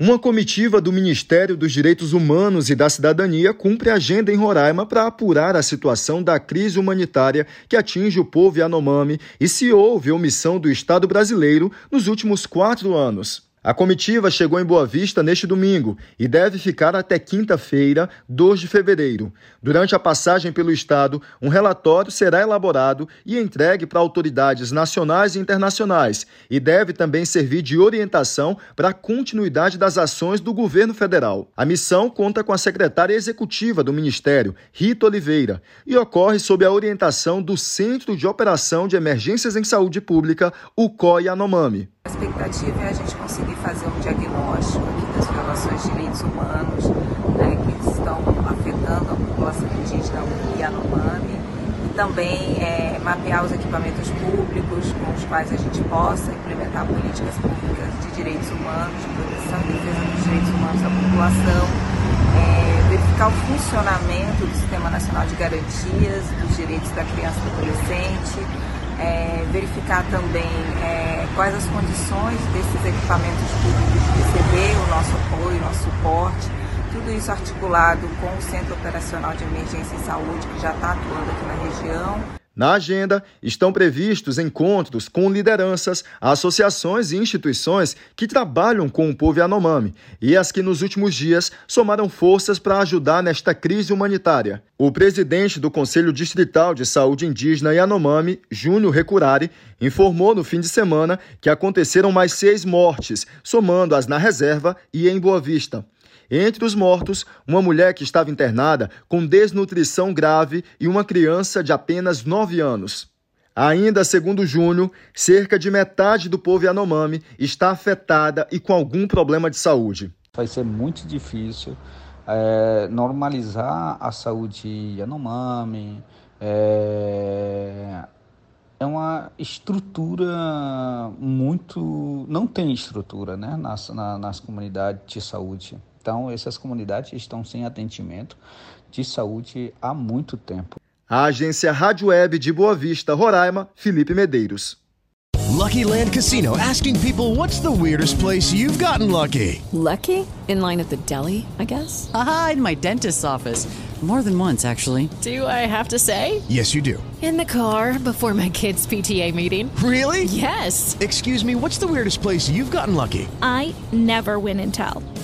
Uma comitiva do Ministério dos Direitos Humanos e da Cidadania cumpre agenda em Roraima para apurar a situação da crise humanitária que atinge o povo Yanomami e se houve omissão do Estado brasileiro nos últimos quatro anos. A comitiva chegou em Boa Vista neste domingo e deve ficar até quinta-feira, 2 de fevereiro. Durante a passagem pelo Estado, um relatório será elaborado e entregue para autoridades nacionais e internacionais e deve também servir de orientação para a continuidade das ações do governo federal. A missão conta com a secretária executiva do Ministério, Rita Oliveira, e ocorre sob a orientação do Centro de Operação de Emergências em Saúde Pública, o COI Anomami. A expectativa é a gente conseguir fazer um diagnóstico das violações de direitos humanos né, que estão afetando a população indígena Yanomami e também é, mapear os equipamentos públicos com os quais a gente possa implementar políticas públicas de direitos humanos, de proteção e defesa dos direitos humanos da população, verificar o funcionamento do Sistema Nacional de Garantias dos Direitos da Criança e do Adolescente, é, verificar também é, quais as condições desses equipamentos públicos de receber o nosso apoio, o nosso suporte, tudo isso articulado com o Centro Operacional de Emergência em Saúde, que já está atuando aqui na região. Na agenda estão previstos encontros com lideranças, associações e instituições que trabalham com o povo Yanomami e as que nos últimos dias somaram forças para ajudar nesta crise humanitária. O presidente do Conselho Distrital de Saúde Indígena Yanomami, Júnior Recurari, informou no fim de semana que aconteceram mais seis mortes, somando as na reserva e em Boa Vista. Entre os mortos, uma mulher que estava internada com desnutrição grave e uma criança de apenas 9 anos. Ainda segundo Júnior, cerca de metade do povo Yanomami está afetada e com algum problema de saúde. Vai ser muito difícil é, normalizar a saúde Yanomami. É, é uma estrutura muito. não tem estrutura né, nas, na, nas comunidades de saúde. Então, essas comunidades estão sem atendimento de saúde há muito tempo. A agência Rádio Web de Boa Vista, Roraima, Felipe Medeiros. Lucky Land Casino asking people what's the weirdest place you've gotten lucky? Lucky? In line at the deli, I guess. Aha, in my dentist's office. More than once, actually. Do I have to say? Yes, you do. In the car before my kids' PTA meeting. Really? Yes. Excuse me, what's the weirdest place you've gotten lucky? I never win and tell.